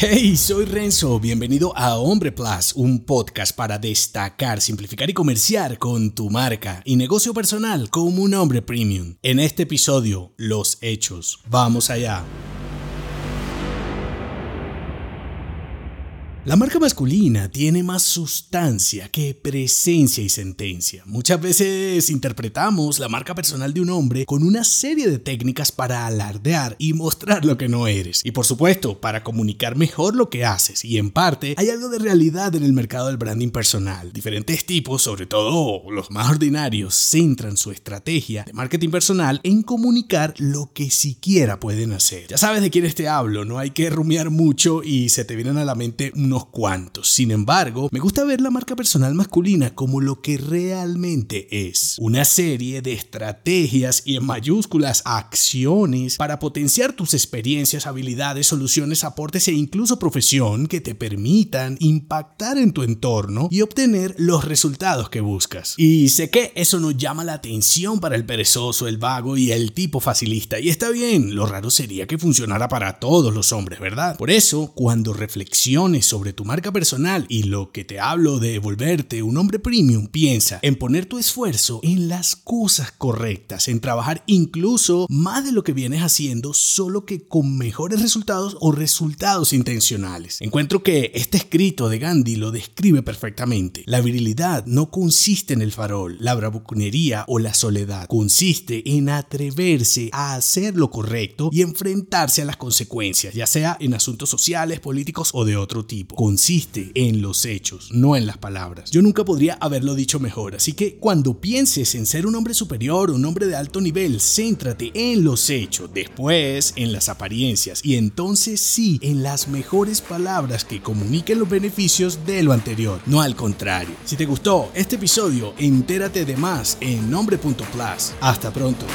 Hey, soy Renzo, bienvenido a Hombre Plus, un podcast para destacar, simplificar y comerciar con tu marca y negocio personal como un hombre premium. En este episodio, los hechos. Vamos allá. La marca masculina tiene más sustancia que presencia y sentencia. Muchas veces interpretamos la marca personal de un hombre con una serie de técnicas para alardear y mostrar lo que no eres. Y por supuesto, para comunicar mejor lo que haces. Y en parte, hay algo de realidad en el mercado del branding personal. Diferentes tipos, sobre todo los más ordinarios, centran su estrategia de marketing personal en comunicar lo que siquiera pueden hacer. Ya sabes de quiénes te hablo, no hay que rumiar mucho y se te vienen a la mente unos cuantos. Sin embargo, me gusta ver la marca personal masculina como lo que realmente es. Una serie de estrategias y en mayúsculas acciones para potenciar tus experiencias, habilidades, soluciones, aportes e incluso profesión que te permitan impactar en tu entorno y obtener los resultados que buscas. Y sé que eso no llama la atención para el perezoso, el vago y el tipo facilista. Y está bien, lo raro sería que funcionara para todos los hombres, ¿verdad? Por eso, cuando reflexiones sobre tu marca personal y lo que te hablo de volverte un hombre premium, piensa en poner tu esfuerzo en las cosas correctas, en trabajar incluso más de lo que vienes haciendo, solo que con mejores resultados o resultados intencionales. Encuentro que este escrito de Gandhi lo describe perfectamente. La virilidad no consiste en el farol, la bravuconería o la soledad. Consiste en atreverse a hacer lo correcto y enfrentarse a las consecuencias, ya sea en asuntos sociales, políticos o de otro tipo consiste en los hechos, no en las palabras. Yo nunca podría haberlo dicho mejor, así que cuando pienses en ser un hombre superior, un hombre de alto nivel, céntrate en los hechos, después en las apariencias y entonces sí en las mejores palabras que comuniquen los beneficios de lo anterior, no al contrario. Si te gustó este episodio, entérate de más en nombre.plus. Hasta pronto.